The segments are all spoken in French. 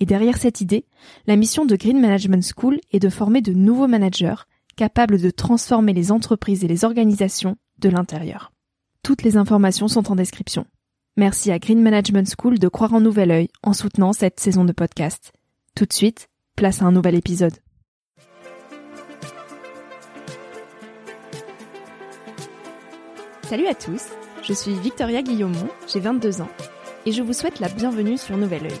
et derrière cette idée, la mission de Green Management School est de former de nouveaux managers capables de transformer les entreprises et les organisations de l'intérieur. Toutes les informations sont en description. Merci à Green Management School de croire en nouvel œil en soutenant cette saison de podcast. Tout de suite, place à un nouvel épisode. Salut à tous, je suis Victoria Guillaumont, j'ai 22 ans, et je vous souhaite la bienvenue sur Nouvel Oeil.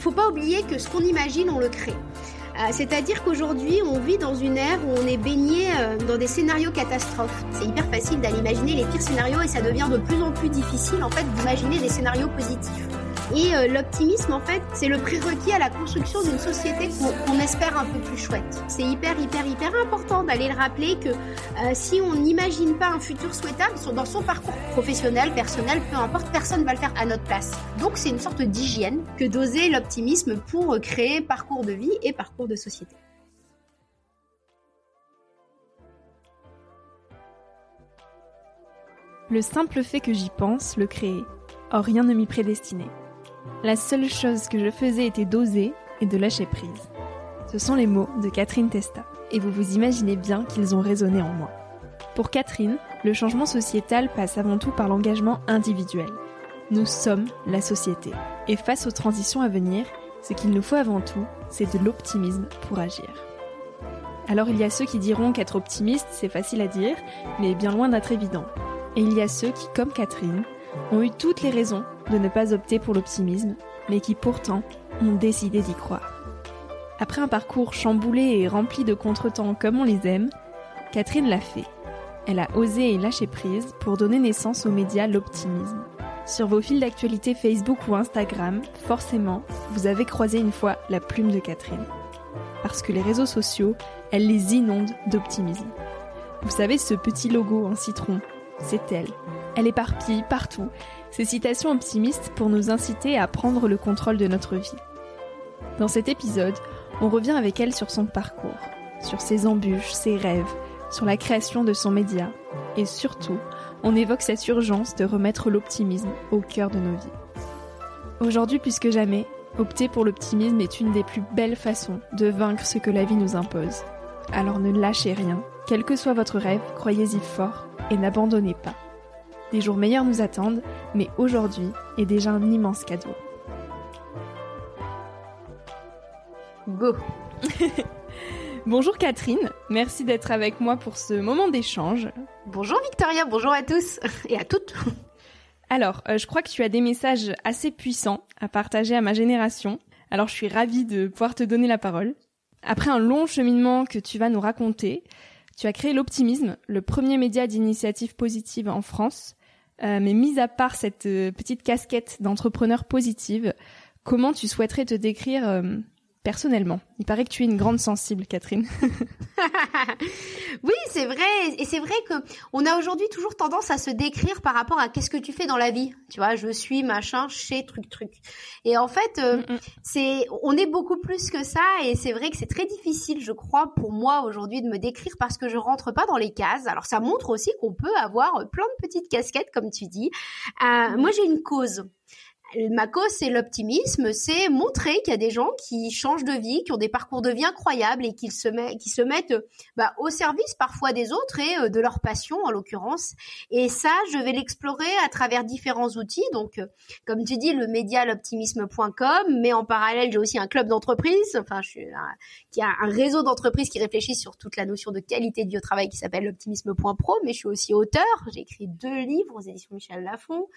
Faut pas oublier que ce qu'on imagine, on le crée. Euh, c'est-à-dire qu'aujourd'hui, on vit dans une ère où on est baigné euh, dans des scénarios catastrophes. C'est hyper facile d'aller imaginer les pires scénarios et ça devient de plus en plus difficile en fait d'imaginer des scénarios positifs. Et euh, l'optimisme, en fait, c'est le prérequis à la construction d'une société qu'on espère un peu plus chouette. C'est hyper, hyper, hyper important d'aller le rappeler que euh, si on n'imagine pas un futur souhaitable dans son parcours professionnel, personnel, peu importe, personne va le faire à notre place. Donc c'est une sorte d'hygiène que d'oser l'optimisme pour créer parcours de vie et parcours de société. Le simple fait que j'y pense le créer. Or rien ne m'y prédestinait. La seule chose que je faisais était d'oser et de lâcher prise. Ce sont les mots de Catherine Testa, et vous vous imaginez bien qu'ils ont résonné en moi. Pour Catherine, le changement sociétal passe avant tout par l'engagement individuel. Nous sommes la société, et face aux transitions à venir, ce qu'il nous faut avant tout, c'est de l'optimisme pour agir. Alors il y a ceux qui diront qu'être optimiste, c'est facile à dire, mais bien loin d'être évident. Et il y a ceux qui, comme Catherine, ont eu toutes les raisons de ne pas opter pour l'optimisme, mais qui pourtant ont décidé d'y croire. Après un parcours chamboulé et rempli de contretemps comme on les aime, Catherine l'a fait. Elle a osé et lâché prise pour donner naissance aux médias l'optimisme. Sur vos fils d'actualité Facebook ou Instagram, forcément, vous avez croisé une fois la plume de Catherine. Parce que les réseaux sociaux, elle les inonde d'optimisme. Vous savez ce petit logo en citron, c'est elle. Elle éparpille partout ces citations optimistes pour nous inciter à prendre le contrôle de notre vie. Dans cet épisode, on revient avec elle sur son parcours, sur ses embûches, ses rêves, sur la création de son média, et surtout, on évoque cette urgence de remettre l'optimisme au cœur de nos vies. Aujourd'hui plus que jamais, opter pour l'optimisme est une des plus belles façons de vaincre ce que la vie nous impose. Alors ne lâchez rien, quel que soit votre rêve, croyez-y fort et n'abandonnez pas. Des jours meilleurs nous attendent, mais aujourd'hui est déjà un immense cadeau. Go Bonjour Catherine, merci d'être avec moi pour ce moment d'échange. Bonjour Victoria, bonjour à tous et à toutes. Alors, euh, je crois que tu as des messages assez puissants à partager à ma génération, alors je suis ravie de pouvoir te donner la parole. Après un long cheminement que tu vas nous raconter, tu as créé l'Optimisme, le premier média d'initiative positive en France. Euh, mais mis à part cette euh, petite casquette d'entrepreneur positive, comment tu souhaiterais te décrire euh, personnellement Il paraît que tu es une grande sensible, Catherine. oui, c'est vrai. Et c'est vrai que on a aujourd'hui toujours tendance à se décrire par rapport à qu'est-ce que tu fais dans la vie. Tu vois, je suis machin chez truc truc. Et en fait, mm, mm. c'est, on est beaucoup plus que ça. Et c'est vrai que c'est très difficile, je crois, pour moi aujourd'hui de me décrire parce que je rentre pas dans les cases. Alors ça montre aussi qu'on peut avoir plein de petites casquettes, comme tu dis. Euh, moi, j'ai une cause ma cause, c'est l'optimisme, c'est montrer qu'il y a des gens qui changent de vie, qui ont des parcours de vie incroyables et qui se, mettent bah, au service parfois des autres et euh, de leur passion en l'occurrence. Et ça, je vais l'explorer à travers différents outils. Donc, euh, comme tu dis, le média l'optimisme.com, mais en parallèle, j'ai aussi un club d'entreprise, enfin, je suis, qui a un réseau d'entreprises qui réfléchit sur toute la notion de qualité de vie au travail qui s'appelle l'optimisme.pro. Mais je suis aussi auteur. J'ai écrit deux livres aux éditions Michel Lafon.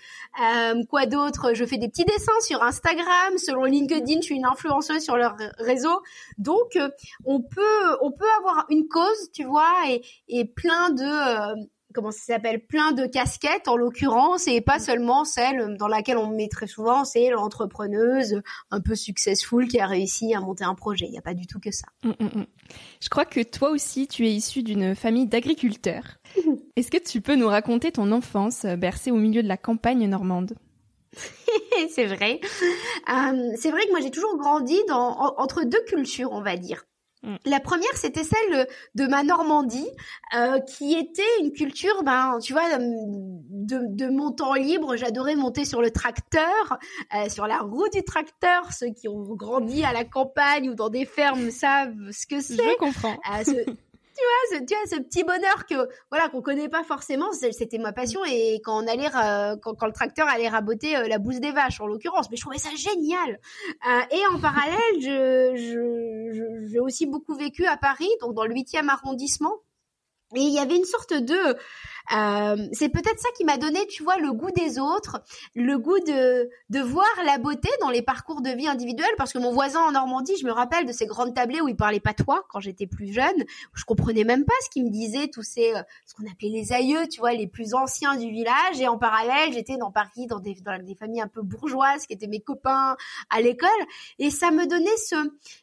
Euh, quoi d'autre? Je fais petits dessins sur Instagram, selon LinkedIn, je suis une influenceuse sur leur réseau. Donc euh, on peut on peut avoir une cause, tu vois, et, et plein de euh, comment ça s'appelle plein de casquettes en l'occurrence et pas seulement celle dans laquelle on me met très souvent c'est l'entrepreneuse un peu successful qui a réussi à monter un projet il n'y a pas du tout que ça hum, hum, hum. je crois que toi aussi tu es issu d'une famille d'agriculteurs est-ce que tu peux nous raconter ton enfance bercée au milieu de la campagne normande? c'est vrai. Euh, c'est vrai que moi j'ai toujours grandi dans, entre deux cultures, on va dire. Mm. La première, c'était celle de ma Normandie, euh, qui était une culture, ben, tu vois, de, de mon temps libre. J'adorais monter sur le tracteur, euh, sur la roue du tracteur. Ceux qui ont grandi à la campagne ou dans des fermes savent ce que c'est. Je comprends. tu vois, ce, tu vois, ce petit bonheur que voilà qu'on connaît pas forcément, c'était ma passion et quand on allait quand, le tracteur allait raboter euh, la bouse des vaches en l'occurrence, mais je trouvais ça génial. Euh, et en parallèle, je j'ai aussi beaucoup vécu à Paris, donc dans le 8e arrondissement. Et il y avait une sorte de euh, c'est peut-être ça qui m'a donné, tu vois, le goût des autres, le goût de, de voir la beauté dans les parcours de vie individuels. Parce que mon voisin en Normandie, je me rappelle de ces grandes tablées où il parlait patois quand j'étais plus jeune. je comprenais même pas ce qu'il me disait, tous ces, euh, ce qu'on appelait les aïeux, tu vois, les plus anciens du village. Et en parallèle, j'étais dans Paris, dans des, dans des familles un peu bourgeoises qui étaient mes copains à l'école. Et ça me donnait ce,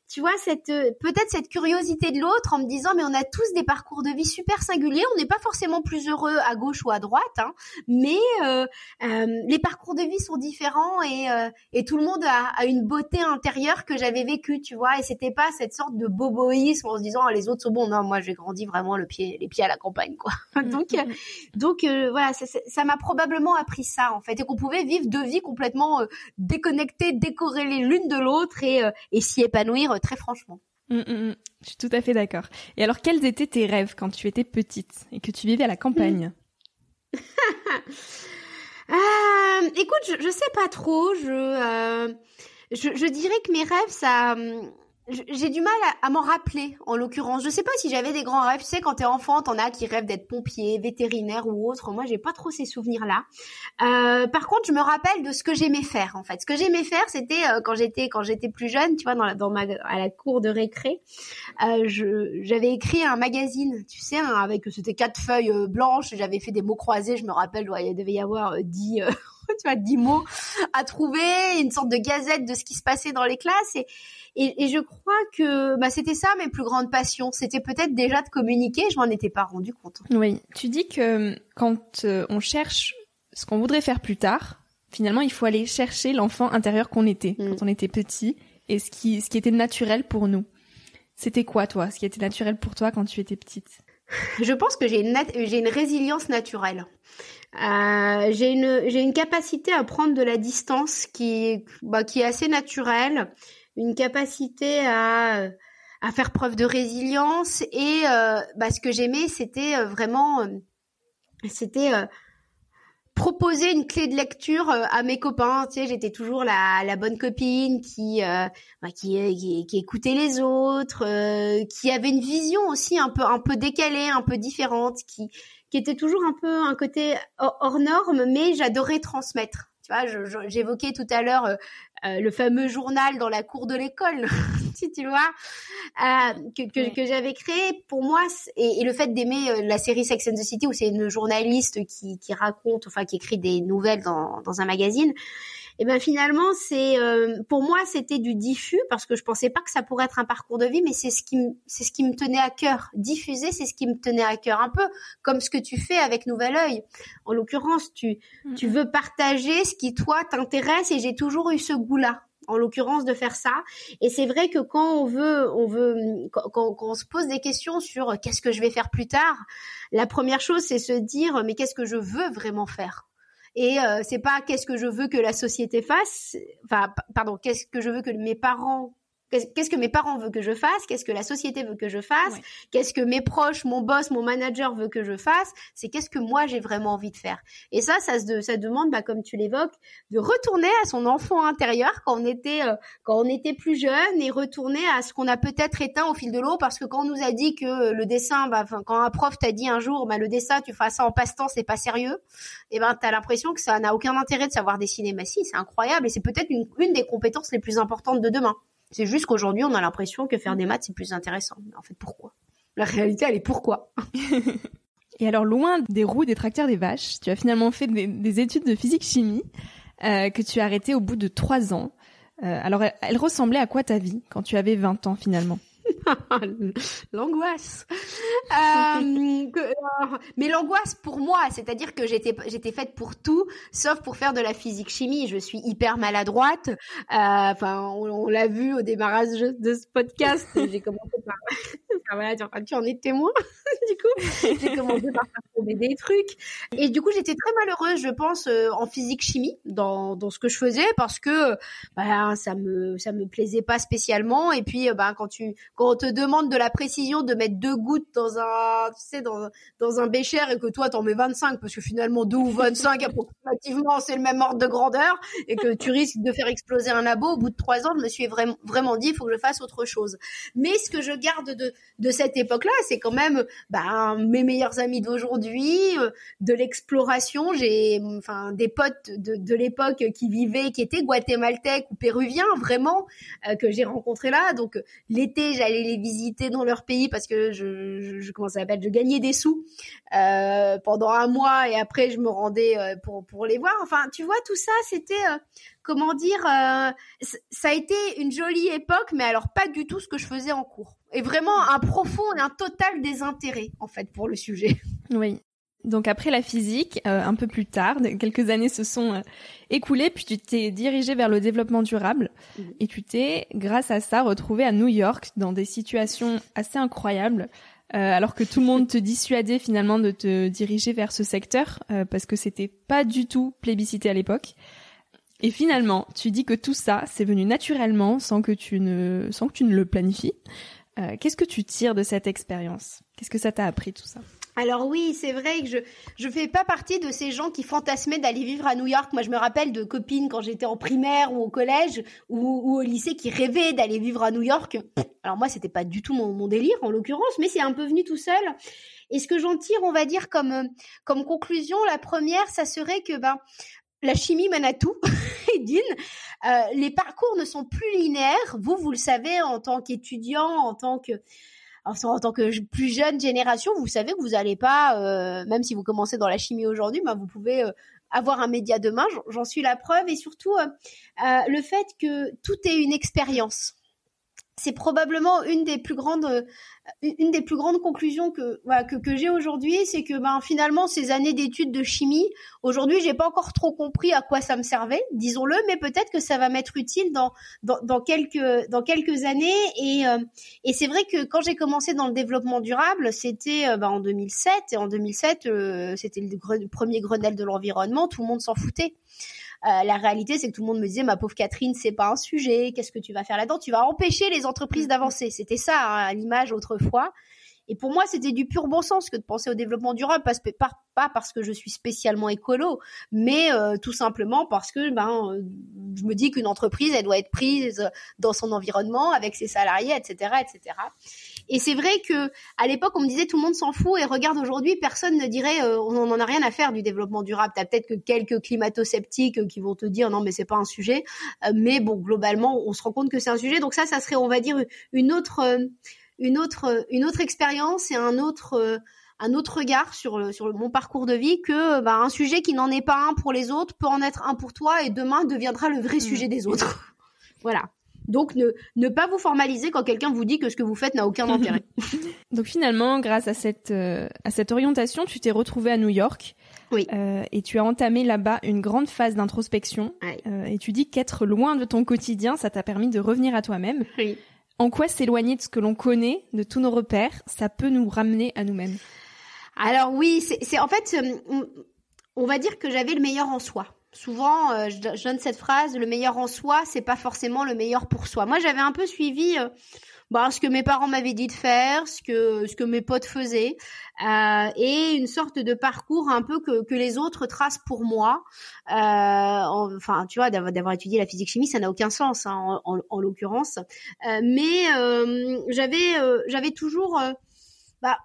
tu vois, cette, euh, peut-être cette curiosité de l'autre en me disant, mais on a tous des parcours de vie super singuliers. On n'est pas forcément plus heureux à gauche ou à droite, hein, mais euh, euh, les parcours de vie sont différents et, euh, et tout le monde a, une beauté intérieure que j'avais vécue, tu vois, et c'était pas cette sorte de boboïsme en se disant ah, les autres sont bons, non, moi j'ai grandi vraiment le pied, les pieds à la campagne, quoi. Mm, donc, mm, mm. donc voilà, ça m'a probablement appris ça en fait, et qu'on pouvait vivre deux vies complètement déconnectées, décorrélées l'une de l'autre et, et s'y épanouir très franchement. Mm, mm, mm. Je suis tout à fait d'accord. Et alors, quels étaient tes rêves quand tu étais petite et que tu vivais à la campagne? Euh, Écoute, je, je sais pas trop. Je, euh, je, je dirais que mes rêves, ça, j'ai du mal à, m'en rappeler, en l'occurrence. Je sais pas si j'avais des grands rêves. Tu sais, quand t'es enfant, t'en as qui rêvent d'être pompier, vétérinaire ou autre. Moi, j'ai pas trop ces souvenirs-là. Euh, par contre, je me rappelle de ce que j'aimais faire, en fait. Ce que j'aimais faire, c'était euh, quand j'étais quand j'étais plus jeune, tu vois, dans, dans ma à la cour de récré, euh, j'avais écrit un magazine, tu sais, hein, avec c'était quatre feuilles euh, blanches. J'avais fait des mots croisés. Je me rappelle, il devait y avoir euh, dix. Tu vois, dix mots à trouver, une sorte de gazette de ce qui se passait dans les classes. Et, et, et je crois que bah, c'était ça mes plus grandes passions. C'était peut-être déjà de communiquer, je m'en étais pas rendu compte. Oui, tu dis que quand euh, on cherche ce qu'on voudrait faire plus tard, finalement, il faut aller chercher l'enfant intérieur qu'on était mm. quand on était petit et ce qui, ce qui était naturel pour nous. C'était quoi, toi, ce qui était naturel pour toi quand tu étais petite? Je pense que j'ai une, j'ai une résilience naturelle. Euh, j'ai une j'ai une capacité à prendre de la distance qui bah, qui est assez naturelle, une capacité à à faire preuve de résilience et euh, bah, ce que j'aimais c'était euh, vraiment c'était proposer une clé de lecture à mes copains. Tu sais, j'étais toujours la, la bonne copine qui, bah, qui, qui, écoutait les autres, qui avait une vision aussi un peu un peu décalée, un peu différente, qui qui était toujours un peu un côté hors norme, mais j'adorais transmettre. Tu vois, j'évoquais tout à l'heure euh, le fameux journal dans la cour de l'école, si tu vois, que, que, j'avais créé. Pour moi, et, le fait d'aimer la série Sex and the City, où c'est une journaliste qui, qui raconte, enfin qui écrit des nouvelles dans, dans un magazine, et ben finalement c'est euh, pour moi c'était du diffus parce que je pensais pas que ça pourrait être un parcours de vie mais c'est ce qui c'est ce qui me tenait à cœur. Diffuser c'est ce qui me tenait à cœur un peu comme ce que tu fais avec Nouvel Oeil. En l'occurrence tu tu veux partager ce qui toi t'intéresse et j'ai toujours eu ce goût là en l'occurrence de faire ça. Et c'est vrai que quand on veut, on veut, quand, quand, on se pose des questions sur qu'est-ce que je vais faire plus tard, la première chose c'est se dire mais qu'est-ce que je veux vraiment faire? Et euh, c'est pas qu'est-ce que je veux que la société fasse, enfin pardon, qu'est-ce que je veux que mes parents Qu'est-ce que mes parents veulent que je fasse? Qu'est-ce que la société veut que je fasse? Qu'est-ce que mes proches, mon boss, mon manager veut que je fasse? C'est qu'est-ce que moi j'ai vraiment envie de faire Et ça, ça, ça demande, bah, comme tu l'évoques, de retourner à son enfant intérieur quand on était euh, quand on était plus jeune et retourner à ce qu'on a peut-être éteint au fil de l'eau parce que quand on nous a dit que le dessin, bah, quand un prof t'a dit un jour, bah, le dessin, tu fais ça en passe-temps, c'est pas sérieux. Et ben, t'as l'impression que ça n'a aucun intérêt de savoir dessiner. Mais si, c'est incroyable et c'est peut-être une, une des compétences les plus importantes de demain. C'est juste qu'aujourd'hui, on a l'impression que faire des maths, c'est plus intéressant. Mais en fait, pourquoi? La réalité, elle est pourquoi? Et alors, loin des roues des tracteurs des vaches, tu as finalement fait des, études de physique-chimie euh, que tu as arrêtées au bout de trois ans. Euh, alors, elle ressemblait à quoi ta vie quand tu avais 20 ans finalement? l'angoisse. Euh, euh, mais l'angoisse pour moi, c'est-à-dire que j'étais j'étais faite pour tout, sauf pour faire de la physique chimie. Je suis hyper maladroite. Euh, enfin, on, l'a vu au démarrage de ce podcast. J'ai commencé par voilà, tu en es témoin. du coup, j'ai commencé par faire des trucs. Et du coup, j'étais très malheureuse, je pense, en physique chimie dans dans ce que je faisais parce que bah, ça me ça me plaisait pas spécialement. Et puis, bah, quand tu on te demande de la précision de mettre deux gouttes dans un, tu sais, dans, dans un bécher et que toi t'en mets 25 parce que finalement deux ou 25 approximativement c'est le même ordre de grandeur et que tu risques de faire exploser un labo au bout de trois ans, je me suis vraiment, vraiment dit il faut que je fasse autre chose. Mais ce que je garde de, de cette époque-là, c'est quand même bah, mes meilleurs amis d'aujourd'hui, euh, de l'exploration. J'ai enfin des potes de, de l'époque qui vivaient, qui étaient guatémaltèques ou péruviens vraiment euh, que j'ai rencontrés là. Donc l'été j'allais les visiter dans leur pays parce que je, je, je comment je gagnais des sous euh, pendant un mois et après je me rendais euh, pour pour les voir. Enfin, tu vois, tout ça, c'était euh, comment dire, ça a été une jolie époque, mais alors pas du tout ce que je faisais en cours. Et vraiment un profond et un total désintérêt en fait pour le sujet. Oui. Donc après la physique, euh, un peu plus tard, quelques années se sont euh, écoulées, puis tu t'es dirigé vers le développement durable mhm. et tu t'es, grâce à ça, retrouvé à New York dans des situations assez incroyables, euh, alors que tout le monde te dissuadait finalement de te diriger vers ce secteur parce que c'était pas du tout plébiscité à l'époque. Et finalement, tu dis que tout ça, c'est venu naturellement sans que tu ne, sans que tu ne le planifies. Qu'est-ce que tu tires de cette expérience? Qu'est-ce que ça t'a appris tout ça? Alors oui, c'est vrai que je je fais pas partie de ces gens qui fantasmaient d'aller vivre à New York. Moi, je me rappelle de copines quand j'étais en primaire ou au collège ou, au lycée qui rêvaient d'aller vivre à New York. Alors moi, c'était pas du tout mon, délire en l'occurrence, mais c'est un peu venu tout seul. Et ce que j'en tire, on va dire comme comme conclusion, la première, ça serait que ben la chimie mène tout, Edine. Euh, les parcours ne sont plus linéaires. Vous, vous le savez en tant qu'étudiant, en tant que en tant que plus jeune génération, vous savez que vous n'allez pas, euh, même si vous commencez dans la chimie aujourd'hui, ben vous pouvez euh, avoir un média demain. J'en suis la preuve et surtout euh, le fait que tout est une expérience c'est probablement une des plus grandes euh, une des plus grandes conclusions que que, j'ai aujourd'hui, c'est que ben finalement ces années d'études de chimie, aujourd'hui j'ai pas encore trop compris à quoi ça me servait, disons-le, mais peut-être que ça va m'être utile dans, dans, quelques dans quelques années et euh, et c'est vrai que quand j'ai commencé dans le développement durable, c'était euh, ben, en 2007 et en 2007 c'était le premier Grenelle de l'environnement, tout le monde s'en foutait. Euh, la réalité, c'est que tout le monde me disait, ma pauvre Catherine, c'est pas un sujet. Qu'est-ce que tu vas faire là-dedans? Tu vas empêcher les entreprises mm. d'avancer. C'était ça hein, l'image autrefois. Et pour moi, c'était du pur bon sens que de penser au développement durable, pas, parce que je suis spécialement écolo, mais euh, tout simplement parce que ben, euh, je me dis qu'une entreprise, elle doit être prise dans son environnement avec ses salariés, etc., etc. et c'est vrai que à l'époque, on me disait tout le monde s'en fout et regarde aujourd'hui, personne ne dirait euh, on n'en a rien à faire du développement durable. T'as peut-être que quelques climato-sceptiques qui vont te dire non mais c'est pas un sujet, mais bon globalement, on se rend compte que c'est un sujet. Donc ça, ça serait on va dire une autre une autre une autre expérience et un autre un autre regard sur sur mon parcours de vie que bah, un sujet qui n'en est pas un pour les autres peut en être un pour toi et demain deviendra le vrai mmh. sujet des autres. voilà. Donc ne, ne pas vous formaliser quand quelqu'un vous dit que ce que vous faites n'a aucun intérêt. Donc finalement, grâce à cette euh, à cette orientation, tu t'es retrouvé à New York. Oui. Euh, et tu as entamé là-bas une grande phase d'introspection. Euh, et tu dis qu'être loin de ton quotidien, ça t'a permis de revenir à toi-même. Oui. En quoi s'éloigner de ce que l'on connaît, de tous nos repères, ça peut nous ramener à nous-mêmes? Alors oui, c'est en fait, euh, on va dire que j'avais le meilleur en soi. Souvent, euh, je, donne cette phrase, le meilleur en soi, c'est pas forcément le meilleur pour soi. Moi, j'avais un peu suivi euh, bah, ce que mes parents m'avaient dit de faire, ce que ce que mes potes faisaient, et une sorte de parcours un peu que, que les autres tracent pour moi. enfin, tu vois, d'avoir étudié la physique chimie, ça n'a aucun sens hein, en, en l'occurrence. mais j'avais j'avais toujours bah,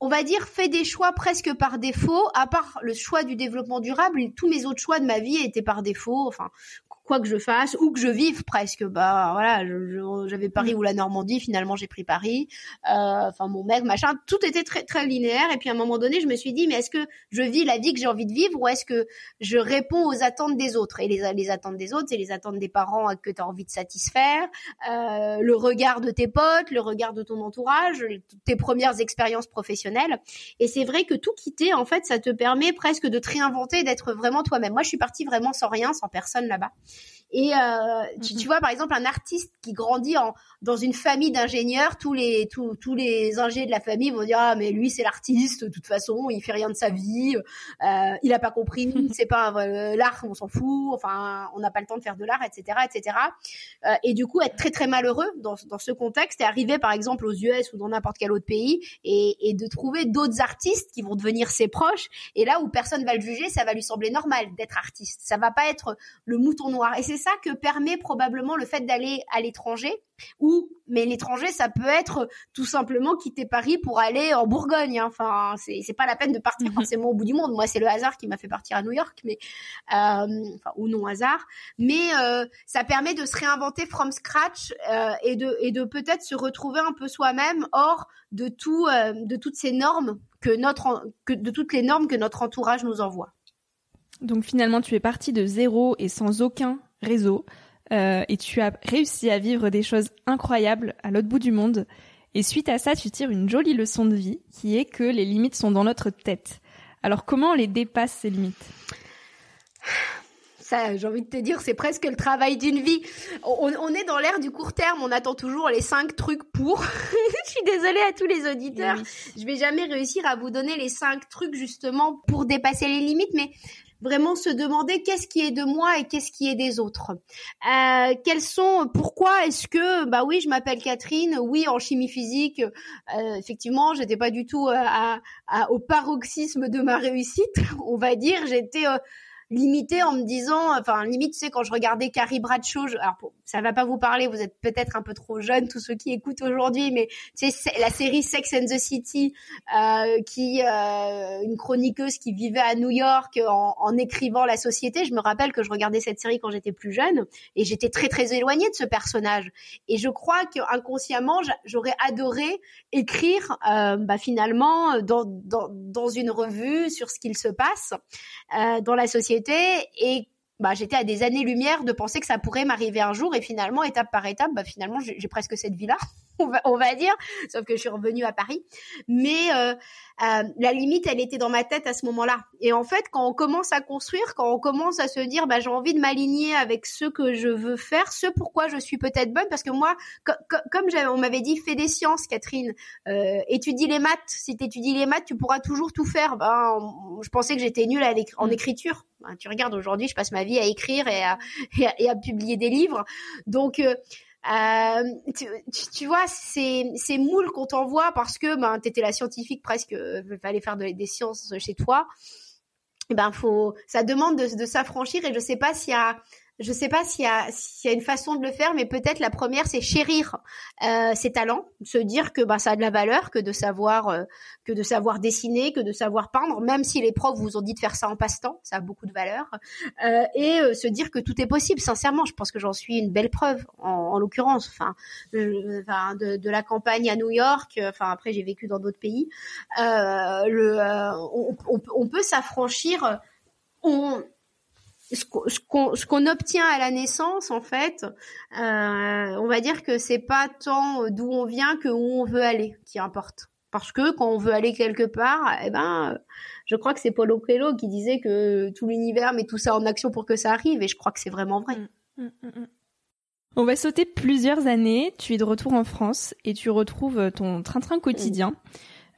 on va dire, fait des choix presque par défaut, à part le choix du développement durable, tous mes autres choix de ma vie étaient par défaut. Enfin, quoi que je fasse ou que je vive presque. Bah voilà, j'avais Paris mm. ou la Normandie, finalement j'ai pris Paris. Euh, enfin mon mec, machin, tout était très très linéaire. Et puis à un moment donné, je me suis dit, mais est-ce que je vis la vie que j'ai envie de vivre ou est-ce que je réponds aux attentes des autres? Et les, les attentes des autres, c'est les attentes des parents que tu as envie de satisfaire, euh, le regard de tes potes, le regard de ton entourage, tes premières expériences professionnelles. Et c'est vrai que tout quitter, en fait, ça te permet presque de te réinventer, d'être vraiment toi-même. Moi, je suis partie vraiment sans rien, sans personne là-bas. Et euh, tu, tu, vois, par exemple, un artiste qui grandit en, dans une famille d'ingénieurs, tous les tous, tous les ingés de la famille vont dire ah mais lui c'est l'artiste, de toute façon il fait rien de sa vie, euh, il a pas compris, c'est pas euh, l'art, on s'en fout, enfin on n'a pas le temps de faire de l'art, etc., etc. Et du coup être très très malheureux dans, dans ce contexte et arriver par exemple aux US ou dans n'importe quel autre pays et, et de trouver d'autres artistes qui vont devenir ses proches et là où personne va le juger, ça va lui sembler normal d'être artiste, ça va pas être le mouton noir et c'est ça que permet probablement le fait d'aller à l'étranger ou mais l'étranger ça peut être tout simplement quitter Paris pour aller en Bourgogne hein. enfin c'est pas la peine de partir forcément au bout du monde. Moi c'est le hasard qui m'a fait partir à New York mais euh, enfin ou non hasard. Mais euh, ça permet de se réinventer from scratch euh, et de et de peut-être se retrouver un peu soi-même hors de tout de toutes ces normes que notre que de toutes les normes que notre entourage nous envoie. Donc finalement tu es parti de zéro et sans aucun réseau euh, et tu as réussi à vivre des choses incroyables à l'autre bout du monde. Et suite à ça, tu tires une jolie leçon de vie qui est que les limites sont dans notre tête. Alors comment on les dépasse ces limites? Ça, j'ai envie de te dire, c'est presque le travail d'une vie. On, on est dans l'ère du court terme, on attend toujours les cinq trucs pour. je suis désolée à tous les auditeurs. Je vais jamais réussir à vous donner les cinq trucs justement pour dépasser les limites, mais vraiment se demander qu'est-ce qui est de moi et qu'est-ce qui est des autres. Euh, quels sont, pourquoi est-ce que, bah oui, je m'appelle Catherine, oui, en chimie physique, euh, effectivement, j'étais pas du tout euh, à, au paroxysme de ma réussite, on va dire, j'étais euh, limité en me disant, enfin limite, tu sais, quand je regardais Carrie Bradshaw, alors ça va pas vous parler, vous êtes peut-être un peu trop jeunes, tous ceux qui écoutent aujourd'hui, mais tu sais, la série Sex and the City, euh, qui euh, une chroniqueuse qui vivait à New York en, écrivant la société. Je me rappelle que je regardais cette série quand j'étais plus jeune et j'étais très très éloignée de ce personnage. Et je crois que inconsciemment, j'aurais adoré écrire, euh, bah, finalement, dans, dans, dans une revue sur ce qu'il se passe dans la société et bah, j'étais à des années-lumière de penser que ça pourrait m'arriver un jour et finalement, étape par étape, bah, finalement, j'ai presque cette vie-là, on va, dire, sauf que je suis revenue à Paris. Mais euh, euh, la limite, elle était dans ma tête à ce moment-là. Et en fait, quand on commence à construire, quand on commence à se dire, bah, j'ai envie de m'aligner avec ce que je veux faire, ce pourquoi je suis peut-être bonne, parce que moi, comme on m'avait dit, fais des sciences, Catherine, euh, étudie les maths. Si tu étudies les maths, tu pourras toujours tout faire. Ben, je pensais que j'étais nulle en mm. écriture. Ben, tu regardes aujourd'hui, je passe ma vie à écrire et à, et à, publier des livres. Donc euh, euh, tu, tu, vois, c'est c'est moule qu'on t'envoie parce que ben t'étais la scientifique presque, euh, fallait faire des sciences chez toi. Ben faut, ça demande de, de s'affranchir et je sais pas s'il y a je sais pas s'il y a y a une façon de le faire, mais peut-être la première c'est chérir euh, ses talents, se dire que bah ça a de la valeur, que de savoir euh, que de savoir dessiner, que de savoir peindre, même si les profs vous ont dit de faire ça en passe-temps, ça a beaucoup de valeur, euh, et euh, se dire que tout est possible. Sincèrement, je pense que j'en suis une belle preuve en, en l'occurrence. Enfin, de, de, la campagne à New York, enfin après j'ai vécu dans d'autres pays. le on, on, on peut s'affranchir. On, ce qu'on obtient à la naissance, en fait, euh, on va dire que c'est pas tant d'où on vient que où on veut aller qui importe. Parce que quand on veut aller quelque part, eh ben, je crois que c'est Paulo Coelho qui disait que tout l'univers met tout ça en action pour que ça arrive, et je crois que c'est vraiment vrai. Mm, mm, mm, on va sauter plusieurs années. Tu es de retour en France et tu retrouves ton train-train quotidien.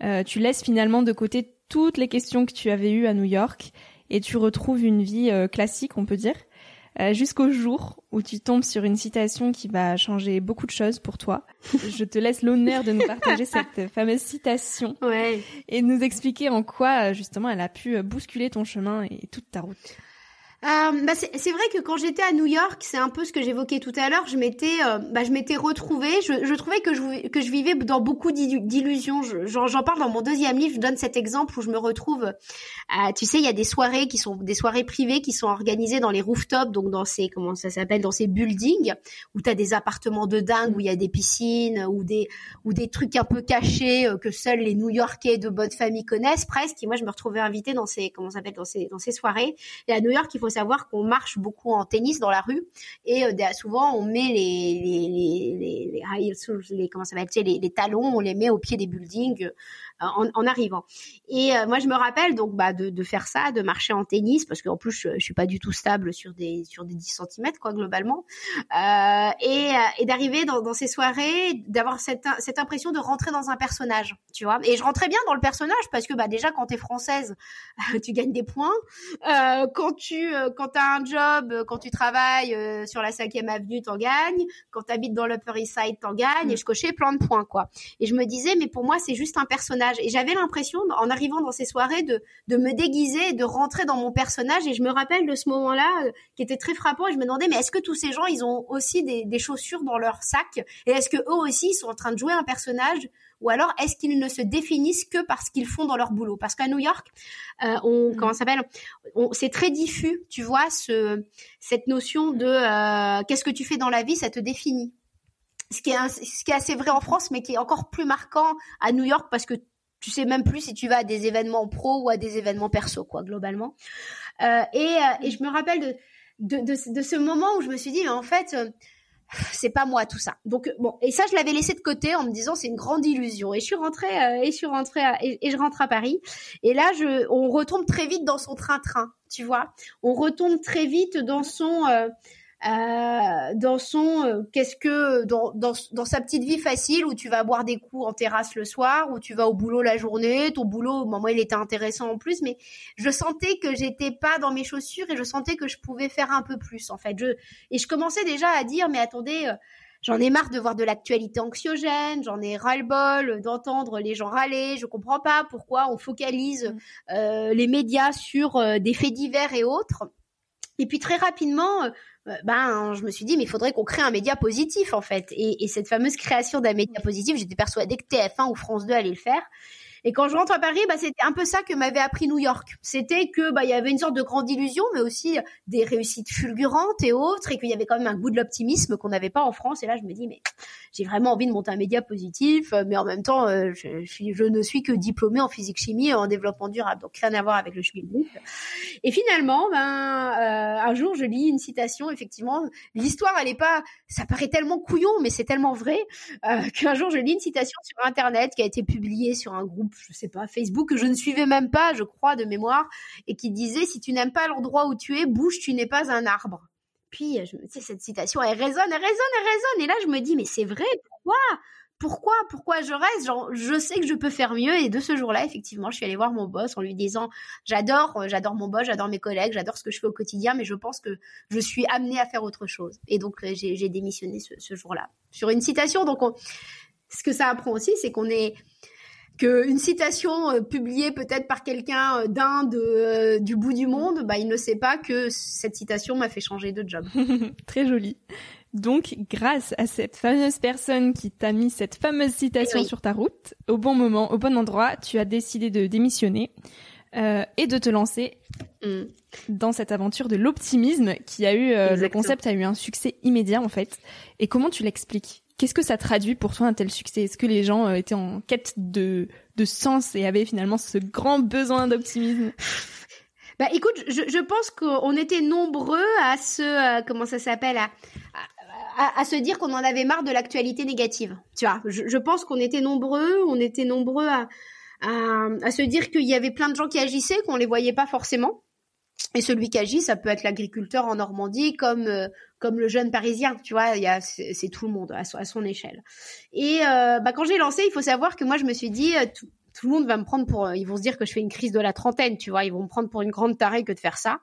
Euh, tu laisses finalement de côté toutes les questions que tu avais eues à New York et tu retrouves une vie euh, classique, on peut dire, euh, jusqu'au jour où tu tombes sur une citation qui va changer beaucoup de choses pour toi. Je te laisse l'honneur de nous partager cette fameuse citation et de nous expliquer en quoi justement elle a pu bousculer ton chemin et toute ta route. Euh, bah c'est vrai que quand j'étais à New York, c'est un peu ce que j'évoquais tout à l'heure. Je m'étais, euh, bah, je m'étais retrouvée. Je, trouvais que je vivais dans beaucoup d'illusions. J'en parle dans mon deuxième livre. Je donne cet exemple où je me retrouve. Euh, tu sais, il y a des soirées qui sont des soirées privées qui sont organisées dans les rooftops, donc dans ces comment ça s'appelle, dans ces buildings où tu as des appartements de dingue, où il y a des piscines, ou des des trucs un peu cachés euh, que seuls les New-Yorkais de bonne famille connaissent presque. Et moi, je me retrouvais invitée dans ces comment ça dans ces dans ces soirées. Et à New York, il faut savoir qu'on marche beaucoup en tennis dans la rue et euh, souvent on met les les les les, les, les comment ça les talons, on les met au pied des buildings en, en, arrivant. Et euh, moi, je me rappelle donc bah, de, de, faire ça, de marcher en tennis, parce qu'en plus, je, je, suis pas du tout stable sur des sur des 10 cm quoi globalement, euh, et, euh, et d'arriver dans, dans, ces soirées, d'avoir cette cette impression de rentrer dans un personnage, tu vois. Et je rentrais bien dans le personnage parce que bah déjà quand t'es française, tu gagnes des points. Euh, quand tu euh, quand t'as un job, quand tu travailles sur la 5 avenue, t'en gagnes. Quand t'habites dans l'Upper East Side, t'en gagnes. Et je cochais plein de points quoi. Et je me disais mais pour moi c'est juste un personnage et j'avais l'impression, en arrivant dans ces soirées, de, de me déguiser, de rentrer dans mon personnage. Et je me rappelle de ce moment-là euh, qui était très frappant. Et je me demandais, mais est-ce que tous ces gens, ils ont aussi des, des chaussures dans leur sac? Et est-ce que eux aussi, ils sont en train de jouer un personnage? Ou alors est-ce qu'ils ne se définissent que parce qu'ils font dans leur boulot? Parce qu'à New York, euh, on mmh. comment s'appelle? C'est très diffus, tu vois, ce, cette notion de euh, qu'est-ce que tu fais dans la vie, ça te définit. Ce qui, est, ce qui est assez vrai en France, mais qui est encore plus marquant à New York parce que tu sais même plus si tu vas à des événements pro ou à des événements perso, quoi, globalement. Euh, et, euh, et, je me rappelle de de, de, de, ce moment où je me suis dit, mais en fait, euh, c'est pas moi tout ça. Donc bon, et ça je l'avais laissé de côté en me disant c'est une grande illusion. Et je suis rentrée et je suis rentrée et, et, je rentre à Paris. Et là je, on retombe très vite dans son train-train, tu vois. On retombe très vite dans son euh, dans son euh, qu'est-ce que dans, dans, dans sa petite vie facile où tu vas boire des coups en terrasse le soir où tu vas au boulot la journée ton boulot bon, moi il était intéressant en plus mais je sentais que j'étais pas dans mes chaussures et je sentais que je pouvais faire un peu plus en fait je et je commençais déjà à dire mais attendez euh, J'en ai marre de voir de l'actualité anxiogène, j'en ai ras-le-bol d'entendre les gens râler, je comprends pas pourquoi on focalise euh, les médias sur des faits divers et autres. Et puis très rapidement, ben je me suis dit mais il faudrait qu'on crée un média positif en fait. Et, et cette fameuse création d'un média positif, j'étais persuadée que TF1 ou France 2 allaient le faire. Et quand je rentre à Paris, bah, c'était un peu ça que m'avait appris New York. C'était que bah, il y avait une sorte de grande illusion, mais aussi des réussites fulgurantes et autres, et qu'il y avait quand même un goût de l'optimisme qu'on n'avait pas en France. Et là, je me dis, mais j'ai vraiment envie de monter un média positif, mais en même temps, euh, je, ne suis que diplômée en physique chimie et en développement durable, donc rien à voir avec le schmilblick. Et finalement, ben euh, un jour, je lis une citation. Effectivement, l'histoire, elle est pas, ça paraît tellement couillon, mais c'est tellement vrai euh, qu'un jour, je lis une citation sur Internet qui a été publiée sur un groupe je sais pas, Facebook que je ne suivais même pas, je crois, de mémoire, et qui disait si tu n'aimes pas l'endroit où tu es, bouge, tu n'es pas un arbre. Puis, me dis, cette citation, elle résonne, elle résonne, elle résonne. Et là, je me dis, mais c'est vrai, pourquoi? Pourquoi? Pourquoi je reste? Genre je sais que je peux faire mieux. Et de ce jour-là effectivement je suis allée voir mon boss en lui disant j'adore j'adore mon boss j'adore mes collègues j'adore ce que je fais au quotidien mais je pense que je suis amenée à faire autre chose. Et donc j'ai démissionné ce, ce jour-là. Sur une citation donc ce que ça apprend aussi c'est qu'on est qu'une citation euh, publiée peut-être par quelqu'un euh, d'Inde euh, du bout du monde, bah, il ne sait pas que cette citation m'a fait changer de job. Très joli. Donc, grâce à cette fameuse personne qui t'a mis cette fameuse citation sur ta route, au bon moment, au bon endroit, tu as décidé de démissionner euh, et de te lancer mm. dans cette aventure de l'optimisme qui a eu le concept a eu un succès immédiat en fait. Et comment tu l'expliques? Qu'est-ce que ça traduit pour toi un tel succès? Est-ce que les gens euh, étaient en quête de, de sens et avaient finalement ce grand besoin d'optimisme? Bah écoute, je, je pense qu'on était nombreux à se euh, comment ça s'appelle à, à, se dire qu'on en avait marre de l'actualité négative. Tu vois, je, je pense qu'on était nombreux, on était nombreux à, à, se dire qu'il y avait plein de gens qui agissaient, qu'on les voyait pas forcément. Et celui qui agit, ça peut être l'agriculteur en Normandie, comme euh, comme le jeune parisien, tu vois, c'est tout le monde à, son échelle. Et euh, bah, quand j'ai lancé, il faut savoir que moi je me suis dit euh, tout, tout, le monde va me prendre pour, ils vont se dire que je fais une crise de la trentaine, tu vois, ils vont me prendre pour une grande tarée que de faire ça.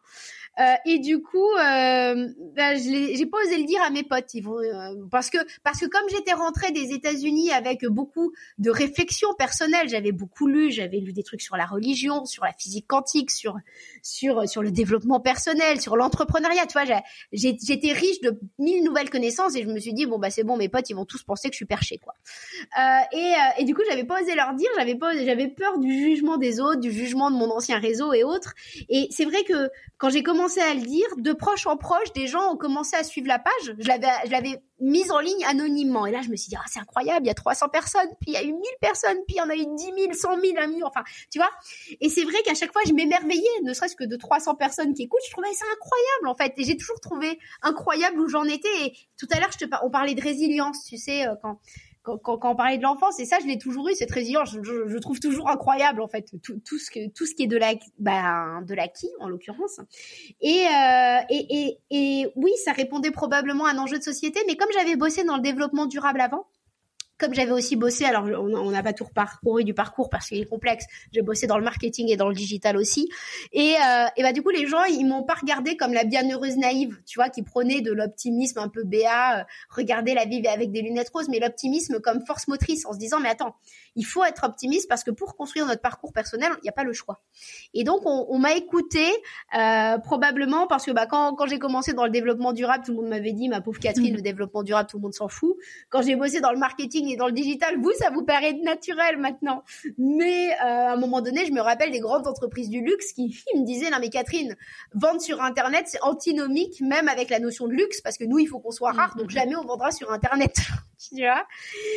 Euh, et du coup, euh, ben, je j'ai pas osé le dire à mes potes, ils vont, euh, parce que parce que comme j'étais rentrée des États-Unis avec beaucoup de réflexions personnelles, j'avais beaucoup lu, j'avais lu des trucs sur la religion, sur la physique quantique, sur sur sur le développement personnel, sur l'entrepreneuriat. Tu vois, j'étais riche de mille nouvelles connaissances et je me suis dit bon bah c'est bon, mes potes ils vont tous penser que je suis perché quoi. Euh, et, et du coup, j'avais pas osé leur dire, j'avais pas, j'avais peur du jugement des autres, du jugement de mon ancien réseau et autres. Et c'est vrai que quand j'ai commencé à le dire, de proche en proche, des gens ont commencé à suivre la page. Je l'avais, mise en ligne anonymement. Et là, je me suis dit, ah, c'est incroyable, il y a 300 personnes, puis il y a eu 1000 personnes, puis il y en a eu 10 000, 100 000, 1 million, enfin, tu vois. Et c'est vrai qu'à chaque fois, je m'émerveillais, ne serait-ce que de 300 personnes qui écoutent, je trouvais ça incroyable, en fait. Et j'ai toujours trouvé incroyable où j'en étais. Et tout à l'heure, on parlait de résilience, tu sais, euh, quand quand, on parlait de l'enfance, et ça, je l'ai toujours eu, cette résilience, je, je, trouve toujours incroyable, en fait, tout, ce, qui est de bah, l'acquis, en l'occurrence. Euh, et oui, ça répondait probablement à un enjeu de société, mais comme j'avais bossé dans le développement durable avant, comme j'avais aussi bossé, alors on n'a pas tout parcouru du parcours parce qu'il est complexe. J'ai bossé dans le marketing et dans le digital aussi. Et, euh, et bah du coup les gens ils m'ont pas regardé comme la bienheureuse naïve, tu vois, qui prenait de l'optimisme un peu béat, euh, regarder la vie avec des lunettes roses, mais l'optimisme comme force motrice en se disant mais attends, il faut être optimiste parce que pour construire notre parcours personnel, il n'y a pas le choix. Et donc on, on m'a écouté euh, probablement parce que bah quand quand j'ai commencé dans le développement durable, tout le monde m'avait dit ma pauvre Catherine, mmh. le développement durable, tout le monde s'en fout. Quand j'ai bossé dans le marketing dans le digital, vous, ça vous paraît naturel maintenant. Mais euh, à un moment donné, je me rappelle des grandes entreprises du luxe qui, me disaient, non mais Catherine, vendre sur Internet, c'est antinomique même avec la notion de luxe, parce que nous, il faut qu'on soit rare, donc jamais on vendra sur Internet. Tu vois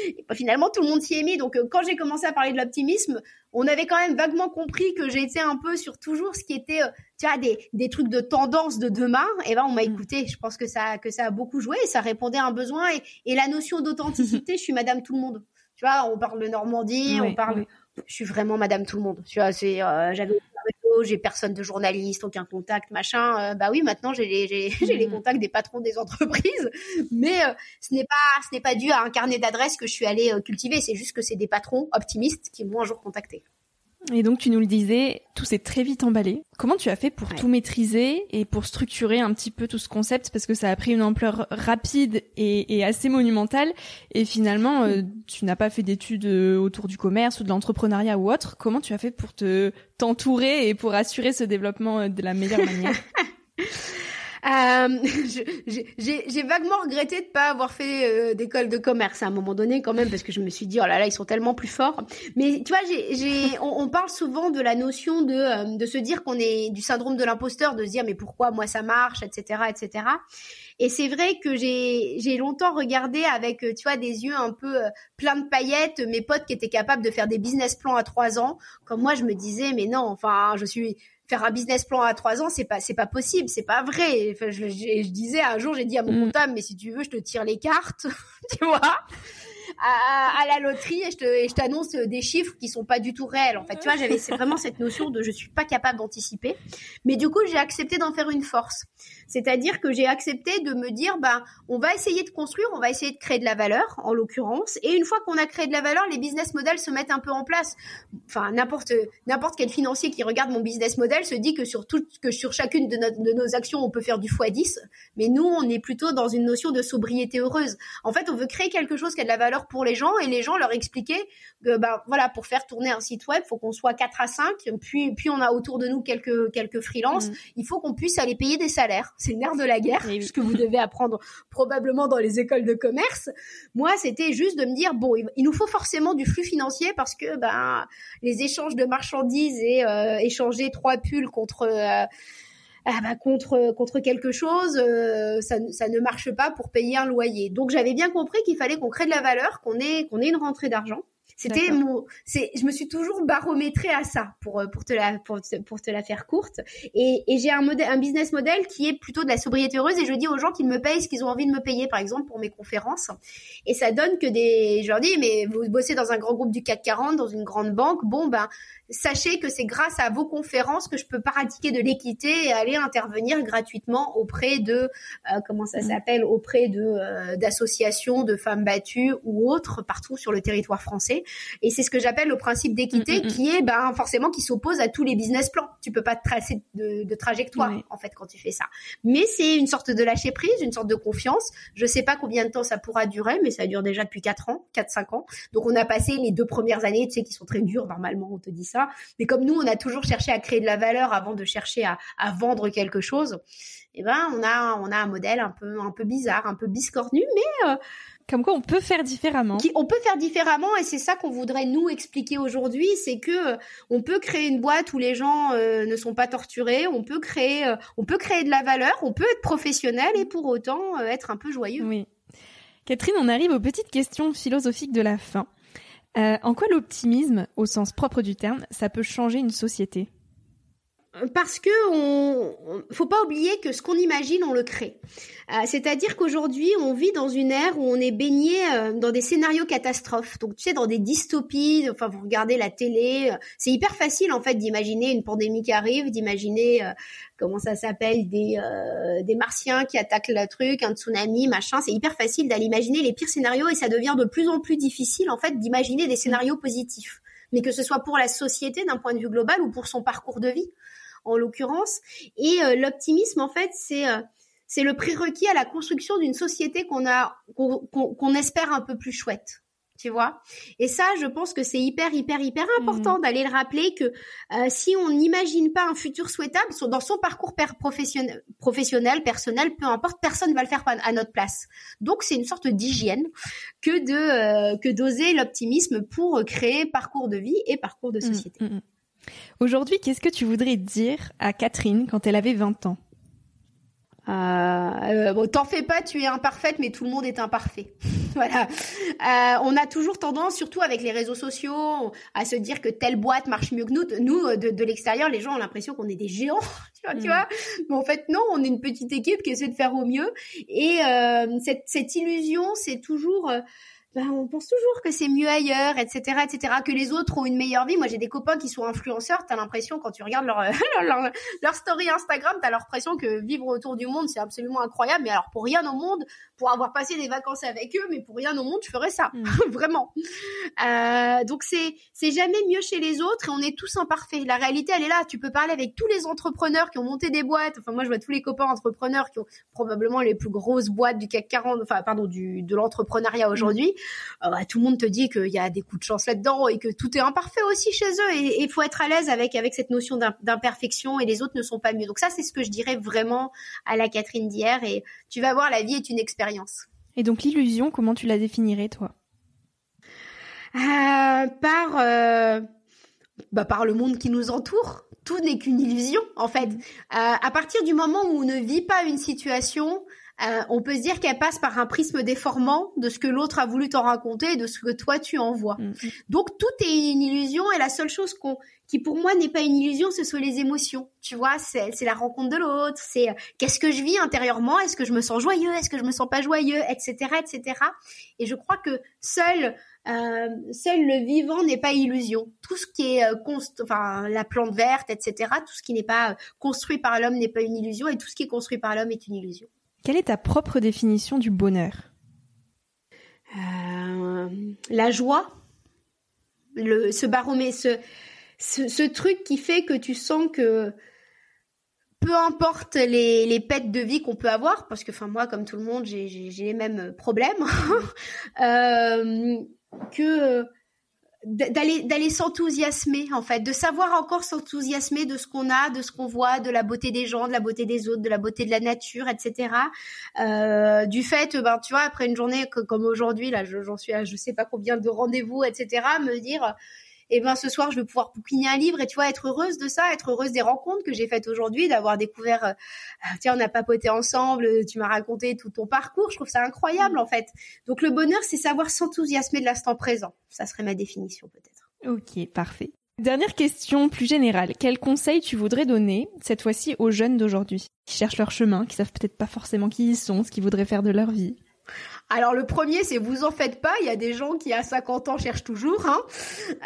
et bah, Finalement, tout le monde s'y est mis. Donc euh, quand j'ai commencé à parler de l'optimisme, on avait quand même vaguement compris que j'étais un peu sur toujours ce qui était, euh, tu vois, des, des trucs de tendance de demain. Et ben, on m'a mm. écouté. Je pense que ça, que ça a beaucoup joué et ça répondait à un besoin. Et, et la notion d'authenticité, je suis Madame Tout le Monde. Tu vois, on parle de Normandie, on parle. Je suis vraiment Madame Tout le Monde. Tu vois, c'est, euh, j'avais j'ai personne de journaliste, aucun contact, machin. Euh, bah oui, maintenant j'ai les, j'ai, les mm. contacts des patrons des entreprises, mais euh, ce n'est pas ce n'est pas dû à un carnet d'adresses que je suis allée euh, cultiver. C'est juste que c'est des patrons optimistes qui m'ont un jour contacté. Et donc tu nous le disais, tout s'est très vite emballé. Comment tu as fait pour tout maîtriser et pour structurer un petit peu tout ce concept? Parce que ça a pris une ampleur rapide et, et assez monumentale et finalement euh, tu n'as pas fait d'études euh, autour du commerce ou de l'entrepreneuriat ou autre. Comment tu as fait pour te t'entourer et pour assurer ce développement euh, de la meilleure manière? j'ai vaguement regretté de pas avoir fait euh, d'école de commerce à un moment donné quand même parce que je me suis dit oh là là ils sont tellement plus forts. Mais tu vois, j'ai on, on, parle souvent de la notion de euh, de se dire qu'on est du syndrome de l'imposteur, de se dire mais pourquoi moi ça marche, etc., etc. Et c'est vrai que j'ai longtemps regardé avec tu vois des yeux un peu plein de paillettes mes potes qui étaient capables de faire des business plans à trois ans. Comme moi je me disais mais non enfin je suis faire un business plan à trois ans, c'est pas, c'est pas possible, c'est pas vrai. Enfin, je, je, je disais un jour, j'ai dit à mon mm. comptable, mais si tu veux, je te tire les cartes, tu vois à, la loterie et je, te, et je t'annonce des chiffres qui sont pas du tout réels. En fait, tu vois, j'avais c'est vraiment cette notion de je suis pas capable d'anticiper. Mais du coup, j'ai accepté d'en faire une force. C'est-à-dire que j'ai accepté de me dire, bah, on va essayer de construire, on va essayer de créer de la valeur, en l'occurrence. Et une fois qu'on a créé de la valeur, les business models se mettent un peu en place. Enfin, n'importe n'importe quel financier qui regarde mon business model se dit que sur tout, que sur chacune de, de nos actions, on peut faire du x10. Mais nous, on est plutôt dans une notion de sobriété heureuse. En fait, on veut créer quelque chose qui a de la valeur pour les gens et les gens leur expliquaient que ben voilà pour faire tourner un site web, faut qu'on soit 4 à 5, puis puis on a autour de nous quelques quelques freelances, mm. il faut qu'on puisse aller payer des salaires. C'est le nerf de la guerre, ce que vous devez apprendre probablement dans les écoles de commerce. Moi, c'était juste de me dire bon, il nous faut forcément du flux financier parce que ben les échanges de marchandises et euh, échanger trois pulls contre euh, ah bah contre contre quelque chose, euh, ça, ça ne marche pas pour payer un loyer. Donc j'avais bien compris qu'il fallait qu'on crée de la valeur, qu'on ait qu'on ait une rentrée d'argent. C'était mon, c'est, je me suis toujours barométrée à ça pour euh, pour te la pour, pour te la faire courte. Et, et j'ai un modèle, un business model qui est plutôt de la sobriété heureuse. Et je dis aux gens qu'ils me payent ce qu'ils ont envie de me payer, par exemple pour mes conférences. Et ça donne que des, je leur dis, mais vous bossez dans un grand groupe du CAC 40, dans une grande banque. Bon ben, sachez que c'est grâce à vos conférences que je peux pratiquer de l'équité et aller intervenir gratuitement auprès de euh, comment ça mmh. s'appelle auprès de euh, d'associations de femmes battues ou autres partout sur le territoire français et c'est ce que j'appelle le principe d'équité mmh, mmh, qui est ben forcément qui s'oppose à tous les business plans. Tu peux pas te tracer de, de trajectoire en fait quand tu fais ça. Mais c'est une sorte de lâcher prise une sorte de confiance. Je sais pas combien de temps ça pourra durer mais ça dure déjà depuis 4 ans 4 5 ans. Donc on a passé les deux premières années tu sais qui sont très dures normalement on te dit ça. Mais comme nous, on a toujours cherché à créer de la valeur avant de chercher à, vendre quelque chose, eh ben, on a, on a un modèle un peu, un peu bizarre, un peu biscornu, mais euh, comme quoi on peut faire différemment. on peut faire différemment et c'est ça qu'on voudrait nous expliquer aujourd'hui, c'est que euh, on peut créer une boîte où les gens euh, ne sont pas torturés, on peut créer, on peut créer de la valeur, on peut être professionnel et pour autant être un peu joyeux. Oui. Catherine, on arrive aux petites questions philosophiques de la fin. Euh, en quoi l'optimisme, au sens propre du terme, ça peut changer une société? Parce que on, faut pas oublier que ce qu'on imagine, on le crée. Euh, c'est-à-dire qu'aujourd'hui, on vit dans une ère où on est baigné euh, dans des scénarios catastrophes. Donc, tu sais, dans des dystopies. Enfin, vous regardez la télé, c'est hyper facile en fait d'imaginer une pandémie qui arrive, d'imaginer comment ça s'appelle, des, euh, des martiens qui attaquent le truc, un tsunami, machin. C'est hyper facile d'aller imaginer les pires scénarios et ça devient de plus en plus difficile en fait d'imaginer des scénarios positifs. Mais que ce soit pour la société d'un point de vue global ou pour son parcours de vie, en l'occurrence. Et euh, l'optimisme, en fait, c'est euh, c'est le prérequis à la construction d'une société qu'on a qu'on espère un peu plus chouette tu vois? Et ça, je pense que c'est hyper, hyper, hyper important mmh. d'aller le rappeler que euh, si on n'imagine pas un futur souhaitable dans son parcours professionnel, professionnel, personnel, peu importe, personne ne va le faire à notre place. Donc, c'est une sorte d'hygiène que de euh, que d'oser l'optimisme pour créer parcours de vie et parcours de mmh, société. Mmh, Aujourd'hui, qu'est-ce que tu voudrais dire à Catherine quand elle avait 20 ans? Euh, bon, t'en fais pas, tu es imparfaite, mais tout le monde est imparfait. voilà. Euh, on a toujours tendance, surtout avec les réseaux sociaux, à se dire que telle boîte marche mieux que nous. Nous, de, de l'extérieur, les gens ont l'impression qu'on est des géants, tu vois, tu mm. vois. Mais en fait, non, on est une petite équipe qui essaie de faire au mieux. Et euh, cette, cette illusion, c'est toujours euh, ben, on pense toujours que c'est mieux ailleurs, etc., etc., que les autres ont une meilleure vie. Moi, j'ai des copains qui sont influenceurs. T'as l'impression quand tu regardes leur, leur, leur story Instagram, t'as l'impression que vivre autour du monde, c'est absolument incroyable. Mais alors, pour rien au monde, pour avoir passé des vacances avec eux, mais pour rien au monde, je ferais ça, mm. vraiment. Euh, donc c'est c'est jamais mieux chez les autres et on est tous imparfaits. La réalité, elle est là. Tu peux parler avec tous les entrepreneurs qui ont monté des boîtes. Enfin, moi, je vois tous les copains entrepreneurs qui ont probablement les plus grosses boîtes du CAC 40, enfin, pardon, du de l'entrepreneuriat aujourd'hui. Euh, bah, tout le monde te dit qu'il y a des coups de chance là-dedans et que tout est imparfait aussi chez eux et il faut être à l'aise avec avec cette notion d'imperfection et les autres ne sont pas mieux. Donc ça c'est ce que je dirais vraiment à la Catherine d'hier et tu vas voir la vie est une expérience. Et donc l'illusion comment tu la définirais toi? Euh, Par euh, bah, par le monde qui nous entoure. Tout n'est qu'une illusion en fait. à partir du moment où on ne vit pas une situation, euh, on peut se dire qu'elle passe par un prisme déformant de ce que l'autre a voulu t'en raconter et de ce que toi tu en vois. Mm. Donc tout est une illusion et la seule chose qu'on qui pour moi n'est pas une illusion, ce sont les émotions. Tu vois, c'est la rencontre de l'autre, c'est euh, qu'est-ce que je vis intérieurement, est-ce que je me sens joyeux, est-ce que je me sens pas joyeux, etc., etc. Et je crois que seul euh, seul le vivant n'est pas illusion. Tout ce qui est enfin la plante verte, etc. Tout ce qui n'est pas construit par l'homme n'est pas une illusion et tout ce qui est construit par l'homme est une illusion. Quelle est ta propre définition du bonheur? Euh, La joie, ce baromètre, ce, truc qui fait que tu sens que peu importe les, pets de vie qu'on peut avoir, parce que moi, comme tout le monde, j'ai les mêmes problèmes, euh, que d'aller d'aller s'enthousiasmer en fait de savoir encore s'enthousiasmer de ce qu'on a de ce qu'on voit de la beauté des gens de la beauté des autres de la beauté de la nature etc euh, du fait ben tu vois après une journée comme aujourd'hui là j'en suis à je sais pas combien de rendez-vous etc me dire et ben ce soir je vais pouvoir bouquiner un livre et tu vois être heureuse de ça, être heureuse des rencontres que j'ai faites aujourd'hui, d'avoir découvert, euh, tiens on a papoté ensemble, tu m'as raconté tout ton parcours, je trouve ça incroyable en fait. Donc le bonheur c'est savoir s'enthousiasmer de l'instant présent, ça serait ma définition peut-être. Ok parfait. Dernière question plus générale. Quel conseil tu voudrais donner, cette fois-ci, aux jeunes d'aujourd'hui, qui cherchent leur chemin, qui savent peut-être pas forcément qui ils sont, ce qu'ils voudraient faire de leur vie? Alors le premier, c'est vous en faites pas. Il y a des gens qui à 50 ans cherchent toujours. Hein.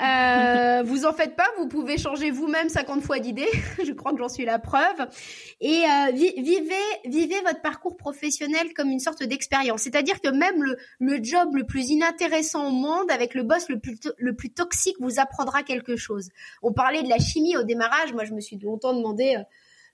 Euh, vous en faites pas. Vous pouvez changer vous-même 50 fois d'idées. Je crois que j'en suis la preuve. Et euh, vivez, votre parcours professionnel comme une sorte d'expérience. C'est-à-dire que même le, le job le plus inintéressant au monde, avec le boss le plus le plus toxique, vous apprendra quelque chose. On parlait de la chimie au démarrage. Moi, je me suis longtemps demandé. Euh,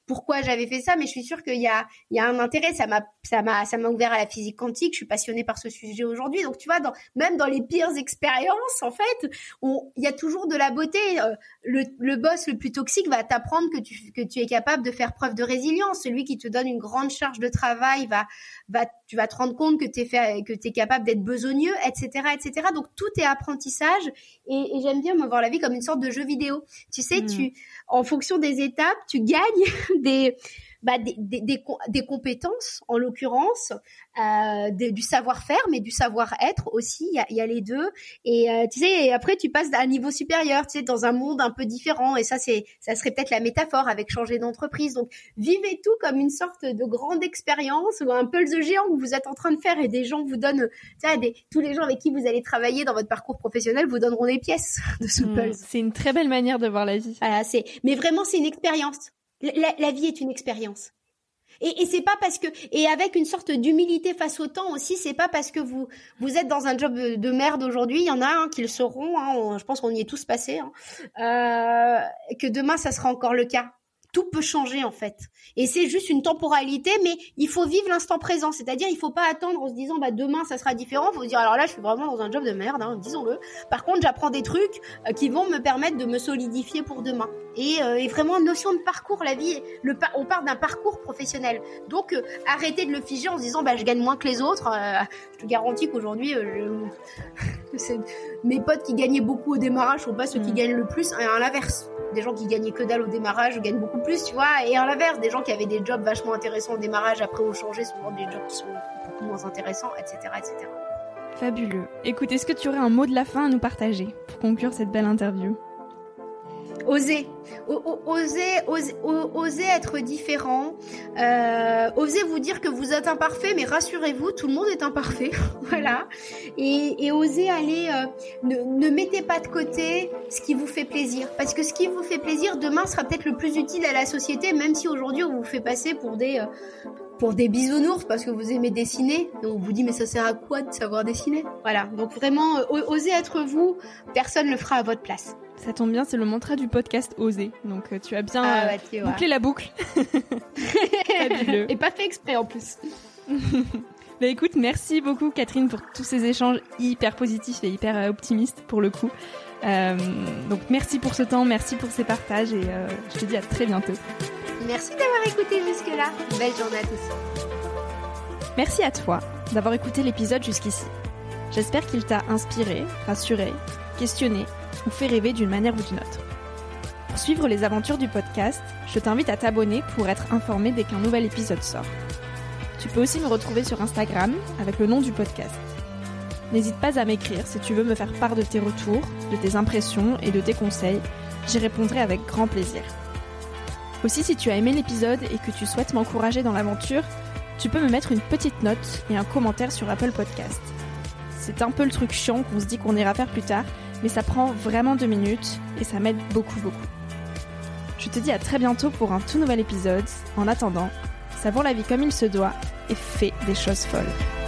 pourquoi j'avais fait ça, mais je suis sûre qu'il y a, il y a un intérêt. Ça m'a, ça m'a, ça m'a ouvert à la physique quantique. Je suis passionnée par ce sujet aujourd'hui. Donc, tu vois, dans, même dans les pires expériences, en fait, il y a toujours de la beauté. Euh, le, le boss le plus toxique va t'apprendre que tu, que tu es capable de faire preuve de résilience. Celui qui te donne une grande charge de travail va, va, tu vas te rendre compte que tu es fait, que tu es capable d'être besogneux, etc., etc. Donc, tout est apprentissage. Et, et j'aime bien me voir la vie comme une sorte de jeu vidéo. Tu sais, mmh. tu, en fonction des étapes, tu gagnes des, bah, des, des, des, des, compétences, en l'occurrence, euh, du savoir-faire, mais du savoir-être aussi. Il y a, y a, les deux. Et euh, tu sais, après tu passes à un niveau supérieur, tu sais, dans un monde un peu différent. Et ça, c'est, ça serait peut-être la métaphore avec changer d'entreprise. Donc, vivez tout comme une sorte de grande expérience ou un puzzle géant que vous êtes en train de faire et des gens vous donnent, tu sais, des, tous les gens avec qui vous allez travailler dans votre parcours professionnel vous donneront des pièces de ce mmh, puzzle. C'est une très belle manière de voir la vie. Voilà, c'est, mais vraiment, c'est une expérience. La, vie est une expérience. Et, et c'est pas parce que et avec une sorte d'humilité face au temps aussi, c'est pas parce que vous vous êtes dans un job de merde aujourd'hui, il y en a hein, qui le seront. Hein, je pense qu'on y est tous passés, hein, euh, que demain ça sera encore le cas tout peut changer en fait. Et c'est juste une temporalité, mais il faut vivre l'instant présent. C'est-à-dire, il faut pas attendre en se disant, bah demain ça sera différent. Il faut se dire, alors là, je suis vraiment dans un job de merde, hein, disons-le. Par contre, j'apprends des trucs euh, qui vont me permettre de me solidifier pour demain. Et, euh, et vraiment, notion de parcours, la vie, le, on parle d'un parcours professionnel. Donc, euh, arrêtez de le figer en se disant, bah je gagne moins que les autres. je te garantis qu'aujourd'hui, mes potes qui gagnaient beaucoup au démarrage sont pas ceux qui mm. gagnent le plus. À l'inverse, des gens qui gagnaient que dalle au démarrage gagnent beaucoup plus, tu vois. Et à l'inverse, des gens qui avaient des jobs vachement intéressants au démarrage, après ont changé, souvent des jobs qui sont beaucoup moins intéressants, etc., etc. Fabuleux. Écoute, est-ce que tu aurais un mot de la fin à nous partager pour conclure cette belle interview? Osez, osez, osez, être différent. Euh, osez vous dire que vous êtes imparfait, mais rassurez-vous, tout le monde est imparfait, voilà. Et, osez aller. Euh, ne, mettez pas de côté ce qui vous fait plaisir, parce que ce qui vous fait plaisir demain sera peut-être le plus utile à la société, même si aujourd'hui on vous fait passer pour des euh, pour des bisounours parce que vous aimez dessiner. On vous dit mais ça sert à quoi de savoir dessiner? Voilà. Donc vraiment, osez être vous. Personne ne le fera à votre place. Ça tombe bien, c'est le mantra du podcast Donc euh, tu as bien ah, euh, bouclé la boucle. Et pas fait exprès en plus. bah écoute, merci beaucoup Catherine pour tous ces échanges hyper positifs et hyper euh, optimistes pour le coup. donc merci pour ce temps, merci pour ces partages et je te dis à très bientôt. Merci d'avoir écouté jusque-là. Belle journée à tous. Merci à toi d'avoir écouté l'épisode jusqu'ici. J'espère qu'il t'a inspiré, rassuré, questionné ou fait rêver d'une manière ou d'une autre. Pour suivre les aventures du podcast, je t'invite à t'abonner pour être informé dès qu'un nouvel épisode sort. Tu peux aussi me retrouver sur Instagram avec le nom du podcast. N'hésite pas à m'écrire si tu veux me faire part de tes retours, de tes impressions et de tes conseils. J'y répondrai avec grand plaisir. Aussi, si tu as aimé l'épisode et que tu souhaites m'encourager dans l'aventure, tu peux me mettre une petite note et un commentaire sur Apple Podcast. C'est un peu le truc chiant qu'on se dit qu'on ira faire plus tard, mais ça prend vraiment deux minutes et ça m'aide beaucoup beaucoup. Je te dis à très bientôt pour un tout nouvel épisode. En attendant, savons la vie comme il se doit et fais des choses folles.